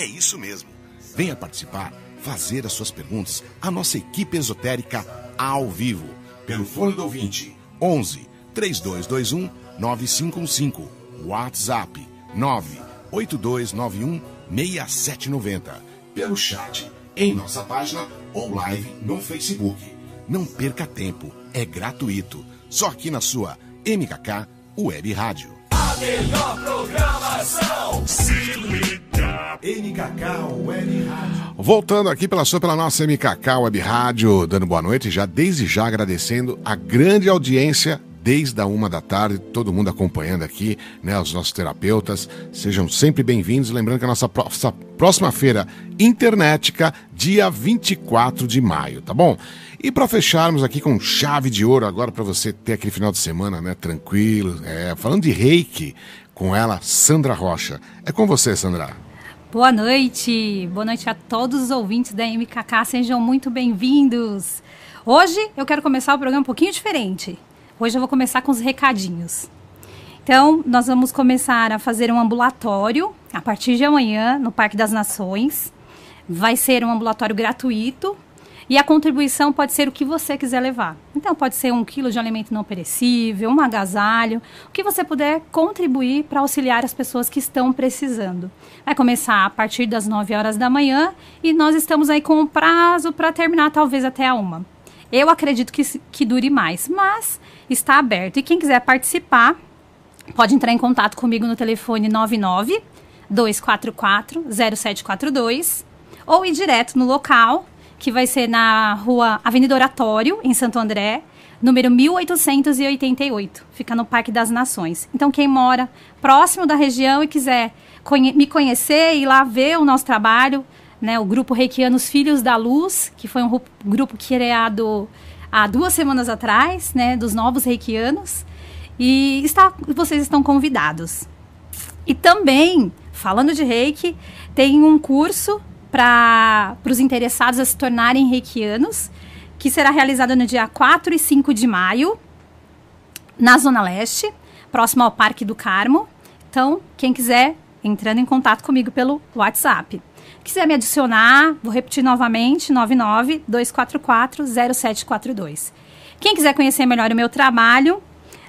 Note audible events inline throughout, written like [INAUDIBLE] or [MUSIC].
É isso mesmo. Venha participar, fazer as suas perguntas à nossa equipe esotérica ao vivo, pelo fone do ouvinte 11 3221 9515, WhatsApp 98291 6790, pelo chat em nossa página ou live no Facebook. Não perca tempo, é gratuito. Só aqui na sua MKK Web Rádio. A melhor programação. Se liga. MKK Web Rádio. Voltando aqui pela sua, pela nossa MKK Web Rádio, dando boa noite, já desde já agradecendo a grande audiência desde a uma da tarde, todo mundo acompanhando aqui, né, os nossos terapeutas. Sejam sempre bem-vindos. Lembrando que a nossa pró- nossa próxima feira internetica, dia 24 de maio, tá bom? E para fecharmos aqui com chave de ouro, agora para você ter aquele final de semana, né, tranquilo, é, falando de reiki, com ela, Sandra Rocha. É com você, Sandra. Boa noite, boa noite a todos os ouvintes da MKK, sejam muito bem-vindos. Hoje eu quero começar o programa um pouquinho diferente. Hoje eu vou começar com os recadinhos. Então, nós vamos começar a fazer um ambulatório a partir de amanhã no Parque das Nações. Vai ser um ambulatório gratuito e a contribuição pode ser o que você quiser levar. Então, pode ser um quilo de alimento não perecível, um agasalho, o que você puder contribuir para auxiliar as pessoas que estão precisando. Vai começar a partir das 9 horas da manhã e nós estamos aí com um prazo para terminar talvez até a uma. Eu acredito que, que dure mais, mas está aberto. E quem quiser participar, pode entrar em contato comigo no telefone 99 244 0742 ou ir direto no local, que vai ser na rua Avenida Oratório, em Santo André, número 1888. Fica no Parque das Nações. Então, quem mora próximo da região e quiser conhe me conhecer e ir lá ver o nosso trabalho, né, o grupo Reikianos Filhos da Luz, que foi um ru- grupo criado há duas semanas atrás, né, dos novos reikianos. E está, vocês estão convidados. E também, falando de reiki, tem um curso para os interessados a se tornarem reikianos, que será realizado no dia 4 e 5 de maio, na Zona Leste, próximo ao Parque do Carmo. Então, quem quiser, entrando em contato comigo pelo WhatsApp. Quiser me adicionar, vou repetir novamente, 99 244 0742. Quem quiser conhecer melhor o meu trabalho,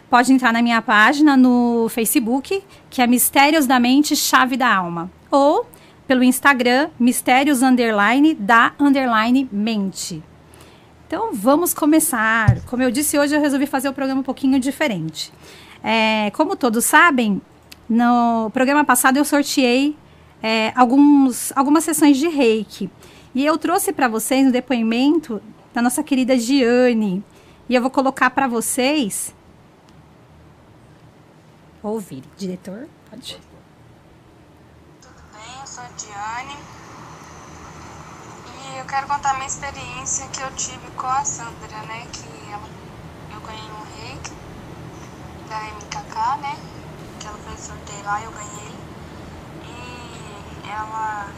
pode entrar na minha página no Facebook, que é Mistérios da Mente Chave da Alma. Ou pelo Instagram, Mistérios Underline da Underline Mente. Então vamos começar. Como eu disse, hoje eu resolvi fazer o programa um pouquinho diferente. É, como todos sabem, no programa passado eu sorteei é, alguns, algumas sessões de reiki. E eu trouxe para vocês um depoimento da nossa querida Giane. E eu vou colocar para vocês ouvir. Diretor, pode. Sou a Diane e eu quero contar minha experiência que eu tive com a Sandra, né? Que ela, eu ganhei um reiki da MKK, né? Que ela fez sorteio lá eu ganhei. E ela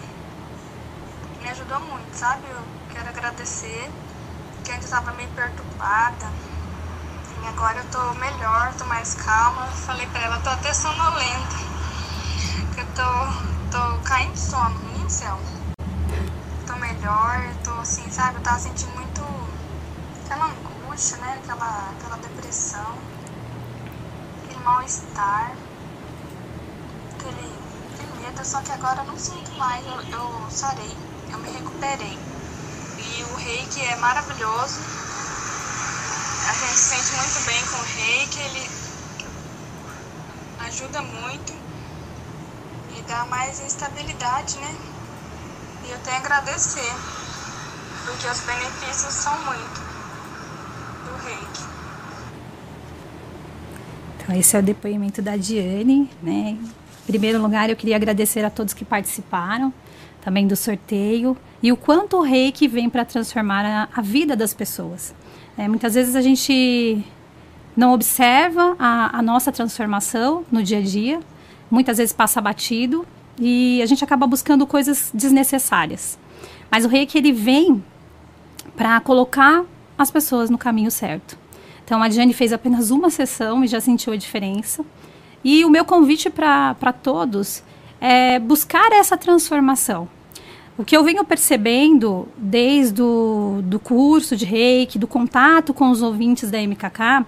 me ajudou muito, sabe? Eu quero agradecer, que antes estava meio perturbada. E agora eu tô melhor, tô mais calma. Falei pra ela, tô até sonolenta. Que eu tô, tô caindo de sono, menino do céu. Tô melhor, tô assim, sabe? Eu tava sentindo muito aquela angústia, né? Aquela, aquela depressão, aquele mal-estar, aquele, aquele medo. Só que agora eu não sinto mais, eu, eu sarei, eu me recuperei. E o reiki é maravilhoso. A gente se sente muito bem com o reiki, ele ajuda muito dá mais estabilidade, né? E eu tenho a agradecer, porque os benefícios são muito do reiki. Então, esse é o depoimento da Diane, né? Em primeiro lugar, eu queria agradecer a todos que participaram, também do sorteio, e o quanto o reiki vem para transformar a, a vida das pessoas. É, muitas vezes a gente não observa a, a nossa transformação no dia a dia, muitas vezes passa batido e a gente acaba buscando coisas desnecessárias. Mas o reiki ele vem para colocar as pessoas no caminho certo. Então a Diane fez apenas uma sessão e já sentiu a diferença. E o meu convite para todos é buscar essa transformação. O que eu venho percebendo desde o do curso de reiki, do contato com os ouvintes da MKK,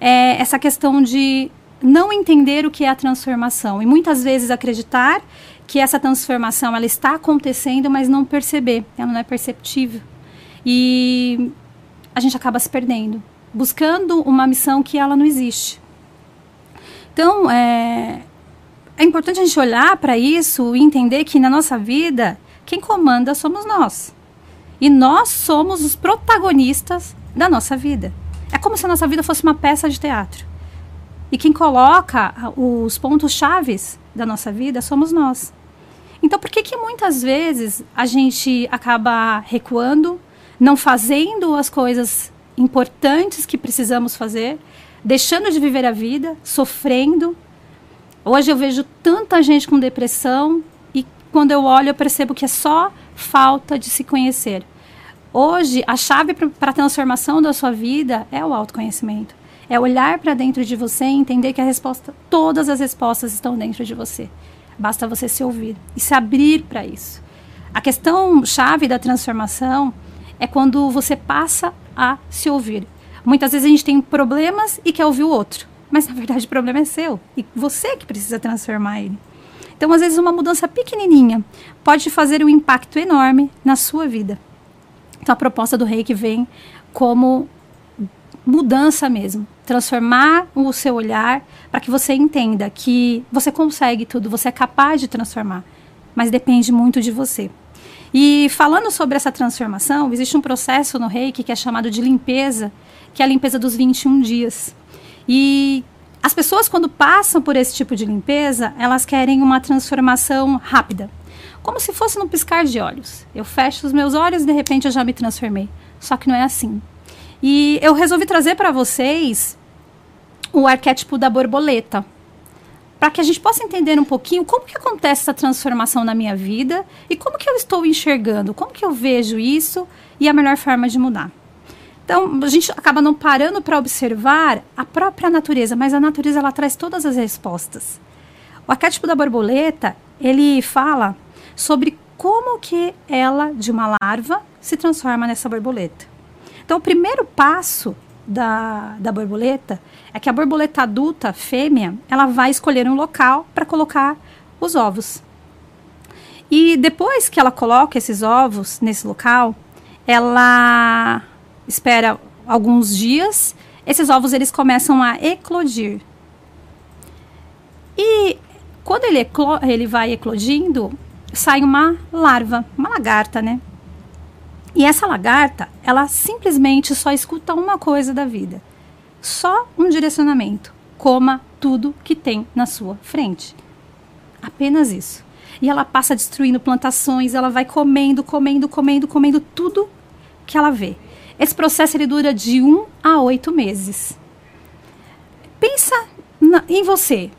é essa questão de não entender o que é a transformação e muitas vezes acreditar que essa transformação ela está acontecendo, mas não perceber, ela não é perceptível. E a gente acaba se perdendo, buscando uma missão que ela não existe. Então, é, é importante a gente olhar para isso e entender que na nossa vida, quem comanda somos nós. E nós somos os protagonistas da nossa vida. É como se a nossa vida fosse uma peça de teatro. E quem coloca os pontos chaves da nossa vida somos nós. Então, por que que muitas vezes a gente acaba recuando, não fazendo as coisas importantes que precisamos fazer, deixando de viver a vida, sofrendo? Hoje eu vejo tanta gente com depressão e quando eu olho eu percebo que é só falta de se conhecer. Hoje, a chave para a transformação da sua vida é o autoconhecimento. É olhar para dentro de você e entender que a resposta, todas as respostas estão dentro de você. Basta você se ouvir e se abrir para isso. A questão chave da transformação é quando você passa a se ouvir. Muitas vezes a gente tem problemas e quer ouvir o outro, mas na verdade o problema é seu e você que precisa transformar ele. Então, às vezes, uma mudança pequenininha pode fazer um impacto enorme na sua vida. Então, a proposta do Reiki vem como mudança mesmo, transformar o seu olhar para que você entenda que você consegue tudo, você é capaz de transformar, mas depende muito de você. E falando sobre essa transformação, existe um processo no Reiki que é chamado de limpeza, que é a limpeza dos 21 dias. E as pessoas quando passam por esse tipo de limpeza, elas querem uma transformação rápida, como se fosse num piscar de olhos. Eu fecho os meus olhos e de repente eu já me transformei. Só que não é assim. E eu resolvi trazer para vocês o arquétipo da borboleta, para que a gente possa entender um pouquinho como que acontece essa transformação na minha vida e como que eu estou enxergando, como que eu vejo isso e a melhor forma de mudar. Então, a gente acaba não parando para observar a própria natureza, mas a natureza ela traz todas as respostas. O arquétipo da borboleta, ele fala sobre como que ela, de uma larva, se transforma nessa borboleta. Então, o primeiro passo da, da borboleta é que a borboleta adulta, fêmea, ela vai escolher um local para colocar os ovos. E depois que ela coloca esses ovos nesse local, ela espera alguns dias, esses ovos eles começam a eclodir. E quando ele, ele vai eclodindo, sai uma larva, uma lagarta, né? E essa lagarta, ela simplesmente só escuta uma coisa da vida. Só um direcionamento. Coma tudo que tem na sua frente. Apenas isso. E ela passa destruindo plantações, ela vai comendo, comendo, comendo, comendo tudo que ela vê. Esse processo ele dura de um a oito meses. Pensa na, em você.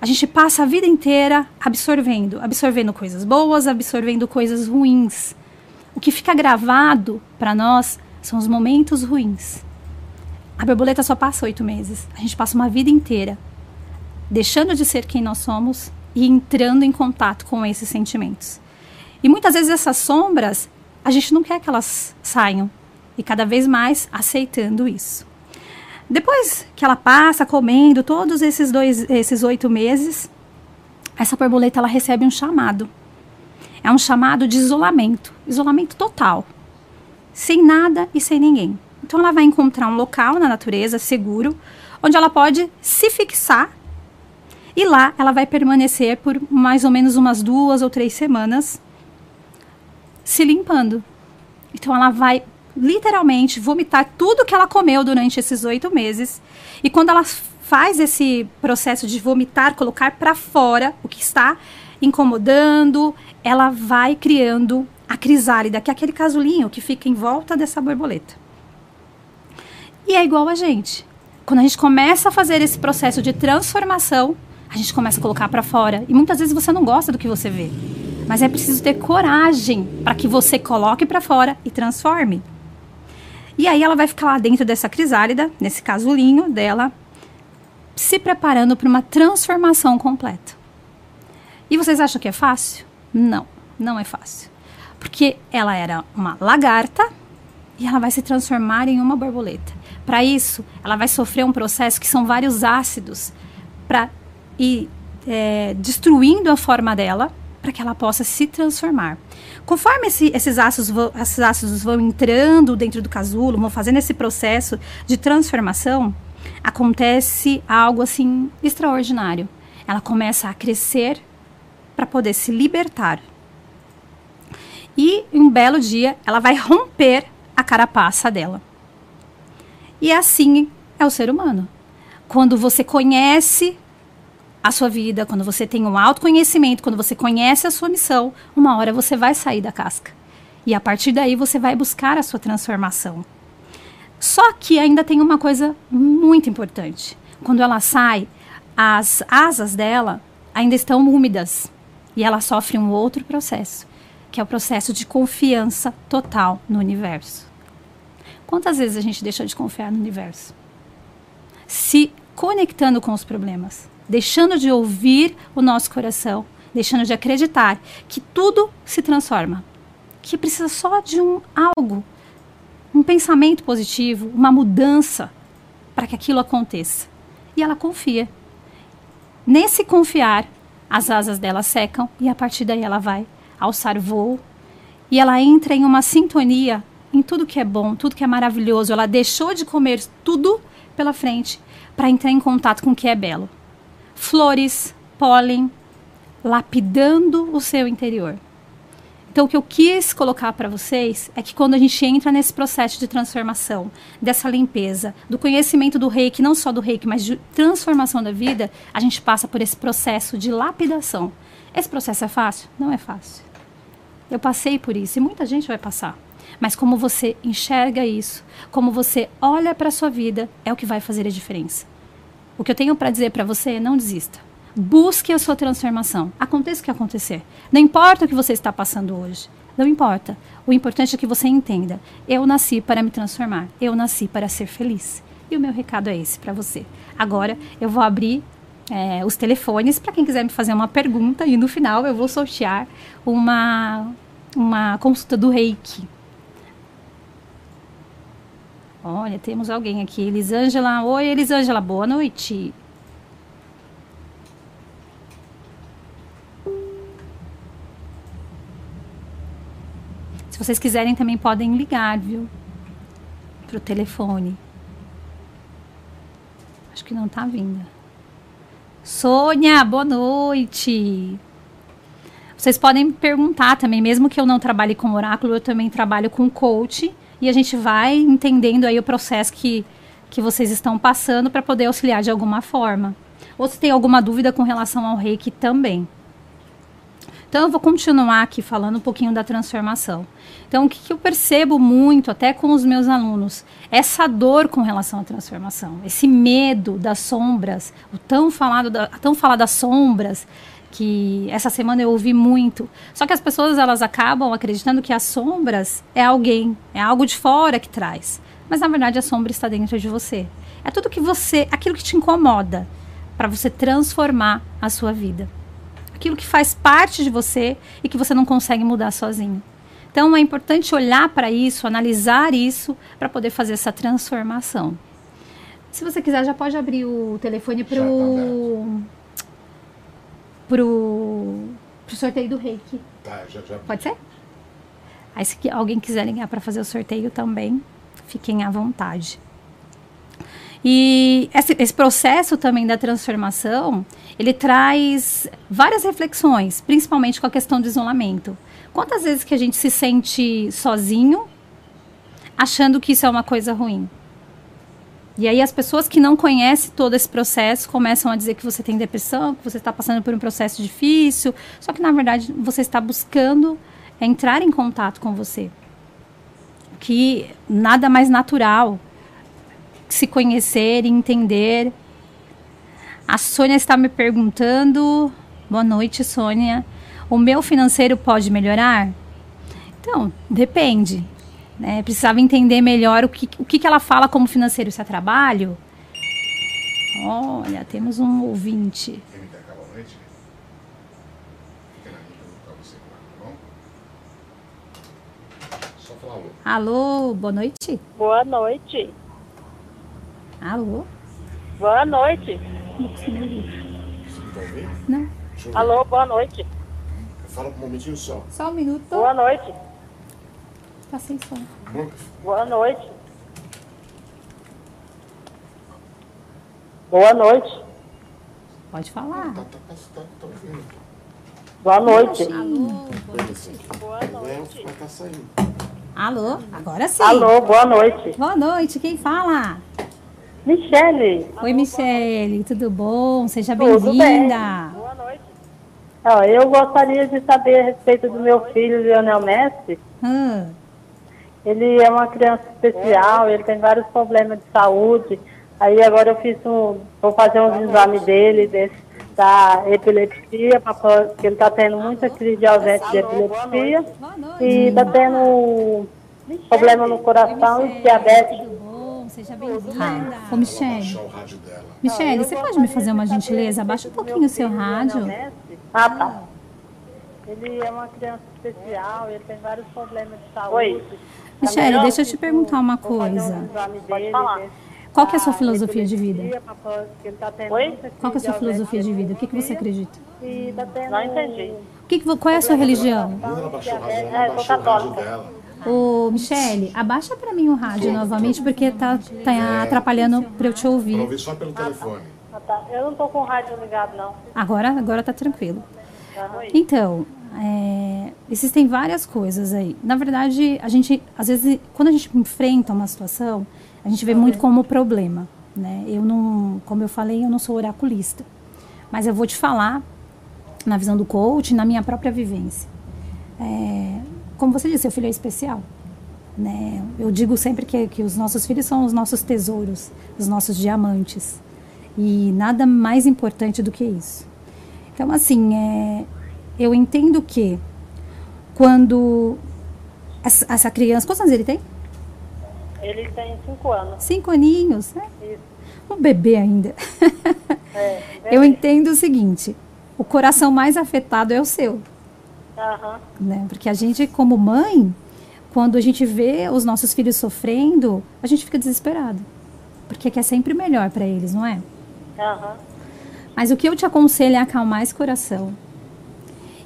A gente passa a vida inteira absorvendo, absorvendo coisas boas, absorvendo coisas ruins. O que fica gravado para nós são os momentos ruins. A borboleta só passa oito meses. A gente passa uma vida inteira deixando de ser quem nós somos e entrando em contato com esses sentimentos. E muitas vezes essas sombras, a gente não quer que elas saiam. E cada vez mais aceitando isso. Depois que ela passa comendo todos esses dois, esses oito meses, essa borboleta ela recebe um chamado é um chamado de isolamento, isolamento total, sem nada e sem ninguém. Então ela vai encontrar um local na natureza seguro, onde ela pode se fixar e lá ela vai permanecer por mais ou menos umas duas ou três semanas se limpando. Então ela vai literalmente vomitar tudo que ela comeu durante esses oito meses. E quando ela faz esse processo de vomitar, colocar para fora o que está incomodando, ela vai criando a crisálida, que é aquele casulinho que fica em volta dessa borboleta. E é igual a gente. Quando a gente começa a fazer esse processo de transformação, a gente começa a colocar para fora. E muitas vezes você não gosta do que você vê. Mas é preciso ter coragem para que você coloque para fora e transforme. E aí ela vai ficar lá dentro dessa crisálida, nesse casulinho dela, se preparando para uma transformação completa. E vocês acham que é fácil? Não, não é fácil. Porque ela era uma lagarta e ela vai se transformar em uma borboleta. Para isso, ela vai sofrer um processo que são vários ácidos para ir é, destruindo a forma dela para que ela possa se transformar. Conforme esse, esses, ácidos vão, esses ácidos vão entrando dentro do casulo, vão fazendo esse processo de transformação, acontece algo assim extraordinário. Ela começa a crescer para poder se libertar. E um belo dia ela vai romper a carapaça dela. E assim é o ser humano. Quando você conhece a sua vida, quando você tem um autoconhecimento, quando você conhece a sua missão, uma hora você vai sair da casca. E a partir daí você vai buscar a sua transformação. Só que ainda tem uma coisa muito importante. Quando ela sai, as asas dela ainda estão úmidas e ela sofre um outro processo, que é o processo de confiança total no universo. Quantas vezes a gente deixou de confiar no universo? Se conectando com os problemas deixando de ouvir o nosso coração, deixando de acreditar que tudo se transforma, que precisa só de um algo, um pensamento positivo, uma mudança para que aquilo aconteça. E ela confia. Nesse confiar, as asas dela secam e a partir daí ela vai alçar voo e ela entra em uma sintonia em tudo que é bom, tudo que é maravilhoso. Ela deixou de comer tudo pela frente para entrar em contato com o que é belo flores, pólen, lapidando o seu interior. Então, o que eu quis colocar para vocês é que quando a gente entra nesse processo de transformação, dessa limpeza, do conhecimento do reiki, não só do reiki, mas de transformação da vida, a gente passa por esse processo de lapidação. Esse processo é fácil? Não é fácil. Eu passei por isso e muita gente vai passar. Mas como você enxerga isso, como você olha para a sua vida, é o que vai fazer a diferença. O que eu tenho para dizer para você é não desista. Busque a sua transformação. Aconteça o que acontecer. Não importa o que você está passando hoje. Não importa. O importante é que você entenda. Eu nasci para me transformar. Eu nasci para ser feliz. E o meu recado é esse para você. Agora eu vou abrir é, os telefones para quem quiser me fazer uma pergunta e no final eu vou sortear uma, uma consulta do Reiki. Olha, temos alguém aqui. Elisângela. Oi, Elisângela. Boa noite. Se vocês quiserem, também podem ligar, viu? Pro telefone. Acho que não tá vindo. Sônia, boa noite. Vocês podem perguntar também, mesmo que eu não trabalhe com oráculo, eu também trabalho com coach e a gente vai entendendo aí o processo que, que vocês estão passando para poder auxiliar de alguma forma. Ou se tem alguma dúvida com relação ao reiki também. Então, eu vou continuar aqui falando um pouquinho da transformação. Então, o que, que, eu percebo muito, até com os meus alunos, essa dor com relação à transformação, esse medo das sombras, o tão falado, da, tão falado das sombras, que essa semana eu ouvi muito. Só que as pessoas elas acabam acreditando que as sombras é alguém, é algo de fora que traz. Mas na verdade a sombra está dentro de você. É tudo que você, aquilo que te incomoda, para você transformar a sua vida. Aquilo que faz parte de você e que você não consegue mudar sozinho. Então é importante olhar para isso, analisar isso para poder fazer essa transformação. Se você quiser, já pode abrir o telefone para o tá pro, pro sorteio do reiki. Tá, já, já. Pode ser? Aí se alguém quiser ligar para fazer o sorteio também, fiquem à vontade. E esse, esse, processo também da transformação, ele traz várias reflexões, principalmente com a questão do isolamento. Quantas vezes que a gente se sente sozinho, achando que isso é uma coisa ruim? E aí as pessoas que não conhecem todo esse processo começam a dizer que você tem depressão, que você está passando por um processo difícil, só que na verdade você está buscando entrar em contato com você. Que nada mais natural se conhecer e entender. A Sônia está me perguntando. Boa noite, Sônia. O meu financeiro pode melhorar? Então, depende. Né? Precisava entender melhor o que, o que, que ela fala como financeiro. Se é trabalho? Olha, temos um ouvinte. Alô, boa noite. Boa noite. Alô. Boa noite. Não. Alô, boa noite. Fala um momentinho só. Só um minuto. Boa noite. Tá sem som. Boa noite. Boa noite. Pode falar. Tá, tá, tá, tá ouvindo. Boa noite. Alô? Boa noite. Tá saindo. Alô? Agora sim. Alô, boa noite. Boa noite, quem fala? Michele. Oi, Michele, tudo bom? Seja Tudo bem. bem-vinda. Boa noite. Ó, eu gostaria de saber a respeito do meu filho, Lionel Messi. Ah, Ele é uma criança especial, ele tem vários problemas de saúde. Aí agora eu fiz um. Vou fazer uns exames dele, desse, da epilepsia, porque ele está tendo muita crise de ausência de epilepsia. E está tendo problema no coração e diabetes. Seja bem-vinda. Ô, Michele. O rádio dela. Michele, você pode me fazer uma gentileza? Abaixa um pouquinho o seu rádio. Ah, tá. Ele é uma criança especial, ele tem vários problemas de saúde. Oi. Michele, deixa eu te perguntar uma coisa. Pode falar. Qual que é a sua filosofia de vida? Oi? Qual que é a sua filosofia de vida? O que, que você acredita? Não entendi. O que que qual é a sua religião? É, eu sou católica. Ô, Michele, abaixa pra mim o rádio novamente, porque tá, tá atrapalhando pra eu te Pra ouvir. ouvir só pelo telefone. Ah, tá. Eu não tô com o rádio ligado, não. Agora, agora tá tranquilo. Então, é, existem várias coisas aí. Na verdade, a gente, às vezes, quando a gente enfrenta uma situação, a gente vê muito como problema, né? Eu não, como eu falei, eu não sou oraculista, mas eu vou te falar na visão do coach, na minha própria vivência. É, como você disse, seu filho é especial. Né? Eu digo sempre que, que os nossos filhos são os nossos tesouros, os nossos diamantes. E nada mais importante do que isso. Então, assim, é, eu entendo que quando essa, essa criança. Quantos anos ele tem? Ele tem cinco anos. Cinco aninhos, né? Isso. Um bebê ainda. É. [LAUGHS] Eu entendo o seguinte: o coração mais afetado é o seu. Aham. né? Porque a gente, como mãe, quando a gente vê os nossos filhos sofrendo, a gente fica desesperado. Porque quer sempre melhor para eles, não é? Aham. Mas o que eu te aconselho é acalmar esse coração.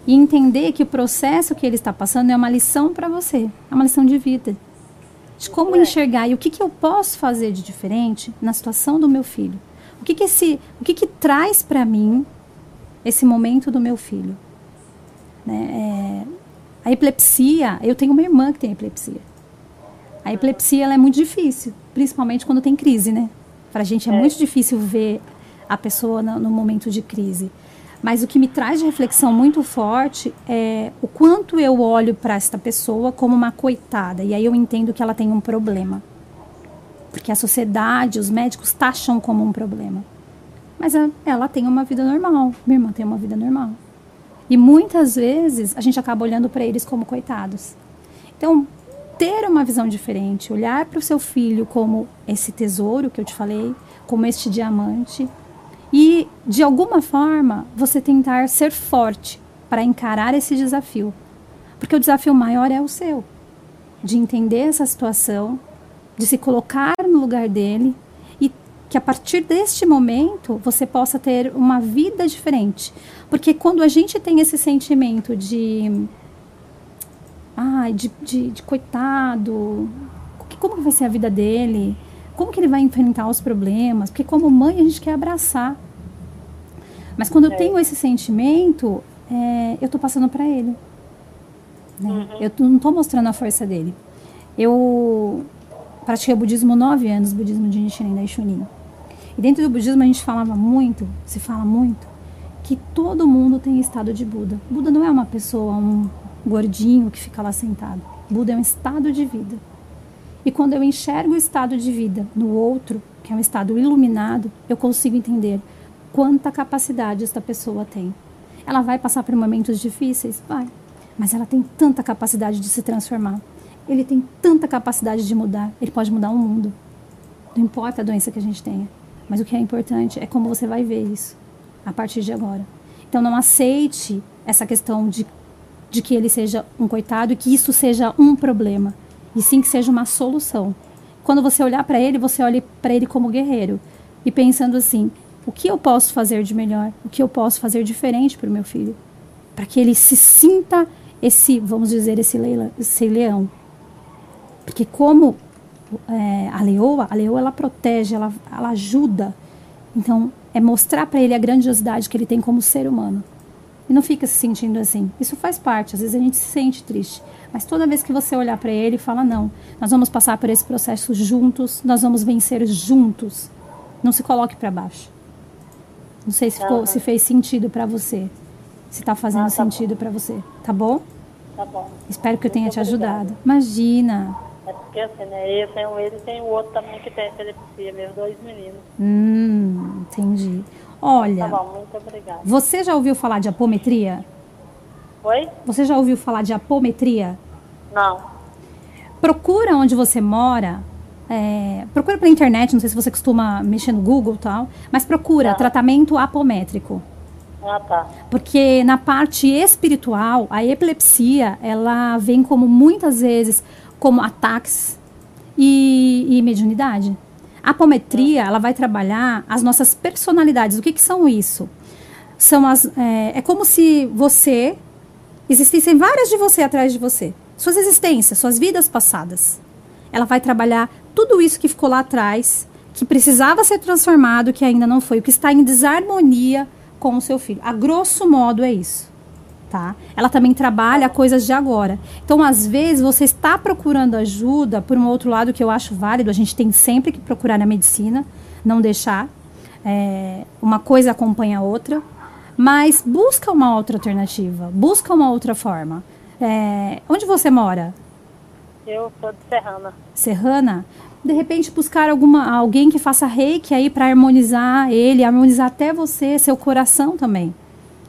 E entender que o processo que ele está passando é uma lição para você. É uma lição de vida. De como enxergar e o que, que eu posso fazer de diferente na situação do meu filho. O que, que, esse, o que, que traz para mim esse momento do meu filho. Né? É, a epilepsia, eu tenho uma irmã que tem epilepsia. A epilepsia ela é muito difícil, principalmente quando tem crise, né? Pra gente é, muito difícil ver a pessoa no, no momento de crise. Mas o que me traz de reflexão muito forte é o quanto eu olho para esta pessoa como uma coitada. E aí eu entendo que ela tem um problema. Porque a sociedade, os médicos taxam como um problema. Mas a- ela tem uma vida normal. Minha irmã tem uma vida normal. E muitas vezes a gente acaba olhando para eles como coitados. Então, ter uma visão diferente, olhar para o seu filho como esse tesouro que eu te falei, como este diamante, e de alguma forma você tentar ser forte para encarar esse desafio. Porque o desafio maior é o seu, de entender essa situação, de se colocar no lugar dele que a partir deste momento você possa ter uma vida diferente. Porque quando a gente tem esse sentimento de ai, de, de, de coitado, como que vai ser a vida dele? Como que ele vai enfrentar os problemas? Porque como mãe a gente quer abraçar. Mas quando eu tenho esse sentimento, é, eu estou passando para ele. né? Eu t- não estou mostrando a força dele. Eu pratiquei o budismo nove anos, budismo de Nichiren Daishonin. E dentro do budismo a gente falava muito, se fala muito, que todo mundo tem estado de Buda. Buda não é uma pessoa, um gordinho que fica lá sentado. Buda é um estado de vida. E quando eu enxergo o estado de vida no outro, que é um estado iluminado, eu consigo entender quanta capacidade esta pessoa tem. Ela vai passar por momentos difíceis? Vai. Mas ela tem tanta capacidade de se transformar. Ele tem tanta capacidade de mudar. Ele pode mudar o mundo. Não importa a doença que a gente tenha. Mas o que é importante é como você vai ver isso a partir de agora. Então não aceite essa questão de, de que ele seja um coitado e que isso seja um problema. e sim que seja uma solução. Quando você olhar para ele, você olhe para ele como guerreiro e pensando assim: o que eu posso fazer de melhor? O que eu posso fazer diferente para o meu filho? Para que ele se sinta esse, vamos dizer, esse, leila, esse leão. Porque como é, a leoa, a leoa ela protege, ela, ela ajuda. Então, é mostrar para ele a grandiosidade que ele tem como ser humano. E não fica se sentindo assim. Isso faz parte, às vezes a gente se sente triste. Mas toda vez que você olhar para ele e fala: não, nós vamos passar por esse processo juntos, nós vamos vencer juntos. Não se coloque para baixo. Não sei se, ficou, se fez sentido para você. Se está fazendo ah, tá sentido para você. Tá bom? Tá bom. Espero que eu tenha Muito te ajudado. Imagina. É porque assim, né? Eu tenho ele e tem o outro também que tem epilepsia, meus dois meninos. Hum, entendi. Olha. Tá bom, muito obrigada. Você já ouviu falar de apometria? Oi? Você já ouviu falar de apometria? Não. Procura onde você mora. É, procura pela internet, não sei se você costuma mexer no Google e tal, mas procura tá. tratamento apométrico. Ah, tá. Porque na parte espiritual, a epilepsia, ela vem como muitas vezes como ataques e, e mediunidade. A apometria, ela vai trabalhar as nossas personalidades. O que, que são isso? São as, é, é como se você existissem várias de você atrás de você. Suas existências, suas vidas passadas. Ela vai trabalhar tudo isso que ficou lá atrás, que precisava ser transformado, que ainda não foi, o que está em desarmonia com o seu filho. A grosso modo é isso. Tá? Ela também trabalha coisas de agora. Então, às vezes, você está procurando ajuda por um outro lado que eu acho válido. A gente tem sempre que procurar na medicina, não deixar. É, uma coisa acompanha a outra. Mas busca uma outra alternativa, busca uma outra forma. É, onde você mora? Eu sou de Serrana. Serrana? De repente buscar alguma, alguém que faça reiki aí para harmonizar ele, harmonizar até você, seu coração também.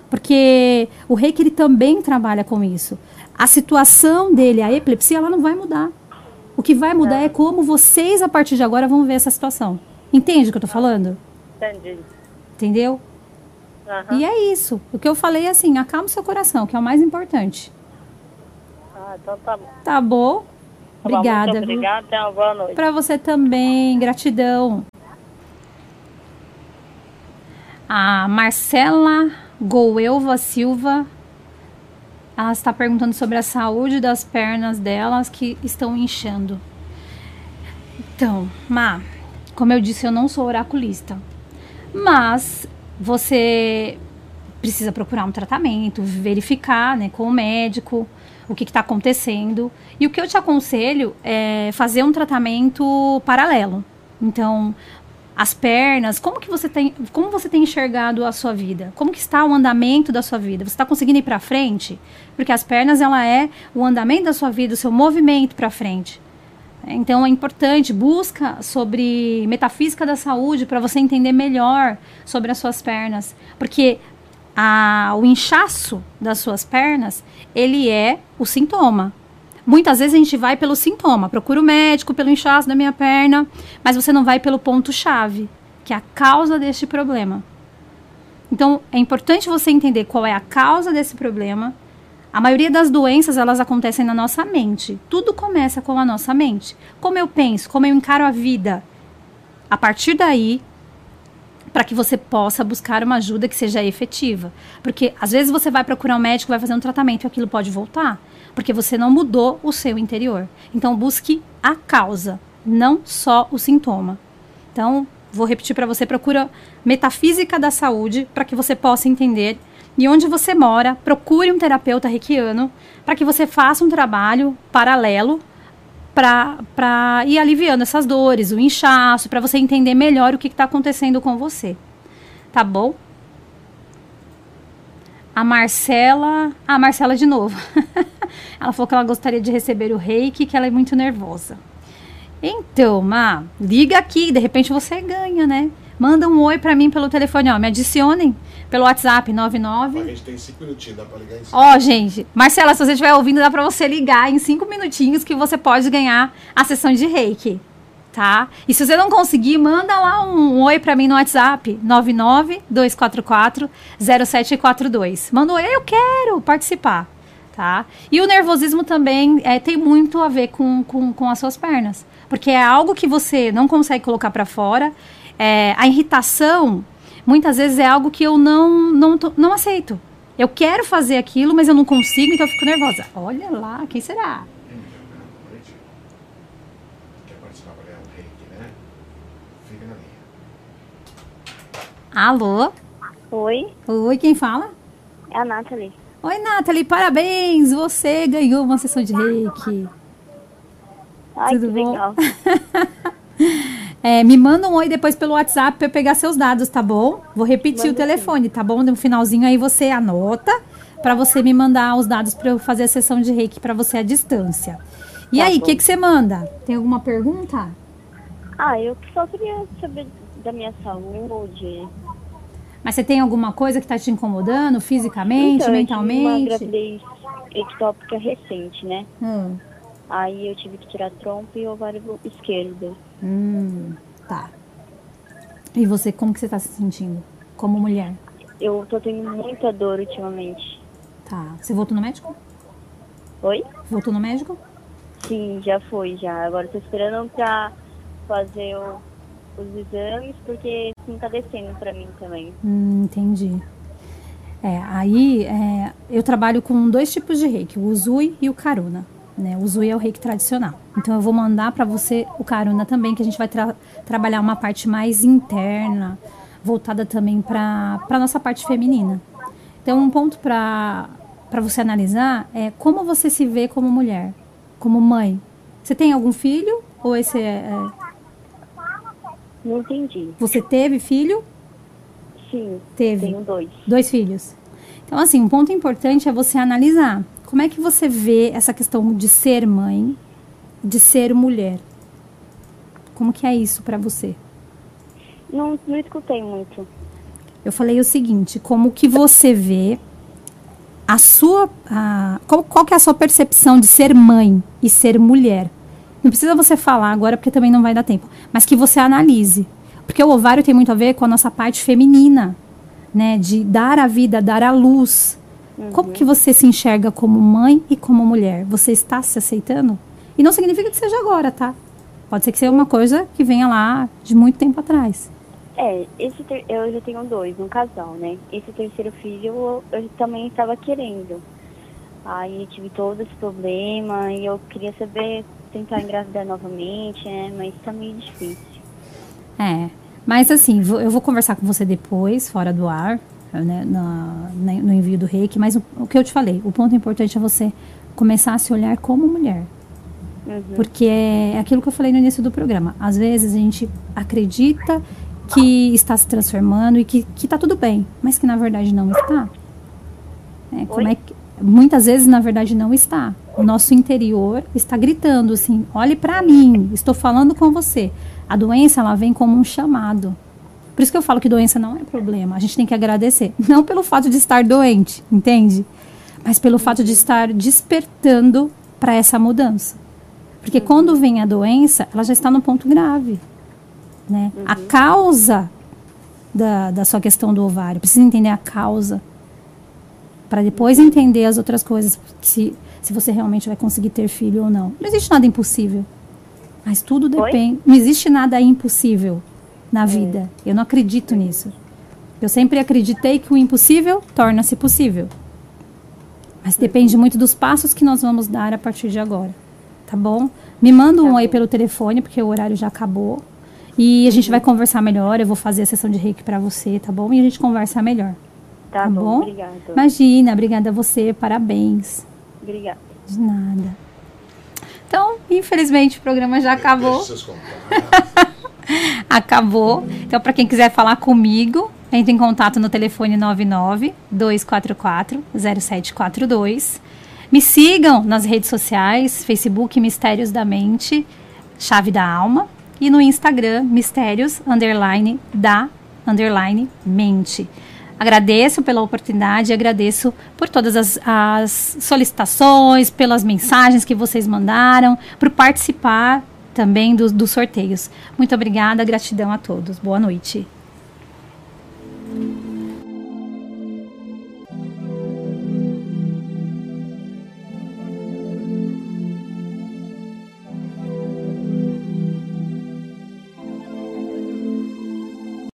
Porque o reiki ele também trabalha com isso. A situação dele, a epilepsia, ela não vai mudar. O que vai mudar é, é como vocês, a partir de agora, vão ver essa situação. Entende o que eu estou falando? Entendi. Entendeu? Uhum. E é isso. O que eu falei é assim, acalma o seu coração, que é o mais importante. Ah, então tá bom. Tá bom? Tá Obrigada. Muito obrigada, tenha uma boa noite. Para você também, gratidão. A Marcela Goelva Silva, ela está perguntando sobre a saúde das pernas delas que estão inchando. Então, Má, como eu disse, eu não sou oraculista, mas você precisa procurar um tratamento, verificar né, com o médico o que está acontecendo. E o que eu te aconselho é fazer um tratamento paralelo. Então, as pernas, como que você tem, como você tem enxergado a sua vida? Como que está o andamento da sua vida? Você está conseguindo ir para frente? Porque as pernas ela é o andamento da sua vida, o seu movimento para frente. Então é importante, busca sobre metafísica da saúde para você entender melhor sobre as suas pernas, porque a, o inchaço das suas pernas ele é o sintoma. Muitas vezes a gente vai pelo sintoma, procura o médico pelo inchaço da minha perna, mas você não vai pelo ponto chave, que é a causa deste problema. Então é importante você entender qual é a causa desse problema a maioria das doenças elas acontecem na nossa mente. Tudo começa com a nossa mente. Como eu penso, como eu encaro a vida. A partir daí, para que você possa buscar uma ajuda que seja efetiva. Porque às vezes você vai procurar um médico, vai fazer um tratamento e aquilo pode voltar, porque você não mudou o seu interior. Então busque a causa, não só o sintoma. Então, vou repetir para você, procura metafísica da saúde para que você possa entender e onde você mora, procure um terapeuta reikiano para que você faça um trabalho paralelo para ir aliviando essas dores, o inchaço, para você entender melhor o que está acontecendo com você. Tá bom? A Marcela. A Marcela de novo. [LAUGHS] ela falou que ela gostaria de receber o reiki, que ela é muito nervosa. Então, Ma, liga aqui, de repente você ganha, né? Manda um oi para mim pelo telefone, ó. Me adicionem pelo WhatsApp 99. A gente tem cinco minutinhos, dá pra ligar em cinco Ó, gente, Marcela, se você estiver ouvindo, dá pra você ligar em cinco minutinhos que você pode ganhar a sessão de reiki. Tá? E se você não conseguir, manda lá um, oi para mim no WhatsApp 99 244 0742. Manda um oi, eu quero participar, tá? E o nervosismo também é, tem muito a ver com, com, com as suas pernas. Porque é algo que você não consegue colocar para fora. É, a irritação, muitas vezes, é algo que eu não, não, tô- não aceito. Eu quero fazer aquilo, mas eu não consigo, então eu fico nervosa. Olha lá, quem será? Alô? Oi, Oi, quem fala? é a Nathalie. Oi, Nathalie, parabéns! Você ganhou uma sessão de reiki. Ai, Tudo bom? legal. [LAUGHS] É, me manda um oi depois pelo WhatsApp pra eu pegar seus dados, tá bom? Vou repetir Manda o telefone, tá bom? No finalzinho aí você anota pra você me mandar os dados pra eu fazer a sessão de reiki pra você à distância. E Tá aí, o que, que você manda? Tem alguma pergunta? Ah, eu só queria saber da minha saúde. Mas você tem alguma coisa que tá te incomodando fisicamente, Então, eu tive uma mentalmente? gravidez ectópica recente, né? Hum, Aí eu tive que tirar trompa e ovário esquerdo. hum, tá. E você, como que você tá se sentindo? Como mulher? Eu tô tendo muita dor ultimamente. Tá. Você voltou no médico? Oi? Voltou no médico? Sim, já foi, já. Agora eu tô esperando pra fazer o- os exames, porque não tá descendo pra mim também. Hum, entendi. É, aí é, eu trabalho com dois tipos de reiki, o Uzui e o Karuna. Né? O Uzui é o reiki tradicional. Então eu vou mandar para você o Karuna também, que a gente vai tra- trabalhar uma parte mais interna, voltada também para a nossa parte feminina. Então um ponto para você analisar é como você se vê como mulher, como mãe. Você tem algum filho? Ou esse é, é- Não entendi. você teve filho? Sim, Teve. tenho dois. Dois filhos. Então, assim, um ponto importante é você analisar como é que você vê essa questão de ser mãe, de ser mulher. Como que é isso pra você? Não, não escutei muito. Eu falei o seguinte, como que você vê a sua, a, qual, qual que é a sua percepção de ser mãe e ser mulher? Não precisa você falar agora, porque também não vai dar tempo, mas que você analise. Porque o ovário tem muito a ver com a nossa parte feminina, né? De dar a vida, dar a luz. Como que você se enxerga como mãe e como mulher? Você está se aceitando? E não significa que seja agora, tá? Pode ser que seja uma coisa que venha lá de muito tempo atrás. É, esse ter- eu já tenho dois, um casal, né? Esse terceiro filho eu, eu também estava querendo. Aí eu tive todo esse problema e eu queria saber, tentar engravidar novamente, né? Mas tá meio difícil. É, mas assim, eu vou conversar com você depois, fora do ar, né, na- na- no envio do reiki, mas o, o que eu te falei, o ponto importante é você começar a se olhar como mulher. Porque é aquilo que eu falei no início do programa. Às vezes a gente acredita que está se transformando e que, que tá tudo bem, mas que na verdade não está. É, como é que, muitas vezes, na verdade, não está. O nosso interior está gritando assim: olhe para mim, estou falando com você. A doença ela vem como um chamado. Por isso que eu falo que doença não é problema. A gente tem que agradecer. [LAUGHS] Não pelo fato de estar doente, entende? Mas pelo fato de estar despertando para essa mudança. Porque quando vem a doença, ela já está no ponto grave. Né? A causa da, da sua questão do ovário, precisa entender a causa para depois entender as outras coisas, se, se você realmente vai conseguir ter filho ou não. Não existe nada impossível. Mas tudo Oi? depende. Não existe nada impossível na vida. Eu não acredito nisso. Eu sempre acreditei que o impossível torna-se possível. Mas depende muito dos passos que nós vamos dar a partir de agora. Tá bom? Me manda um oi pelo telefone, porque o horário já acabou. E a gente vai conversar melhor. Eu vou fazer a sessão de reiki para você, tá bom? E a gente conversa melhor. Tá, Tá bom, bom? obrigada. Imagina, obrigada a você, parabéns. Obrigada. De nada. Então, infelizmente, o programa já acabou. Seus contatos. [LAUGHS] Acabou. Então, para quem quiser falar comigo, entre em contato no telefone 99 244 0742. Me sigam nas redes sociais, Facebook Mistérios da Mente, Chave da Alma, e no Instagram Mistérios underline da underline mente. Agradeço pela oportunidade, agradeço por todas as, as solicitações, pelas mensagens que vocês mandaram, por participar também dos, dos sorteios. Muito obrigada, gratidão a todos. Boa noite.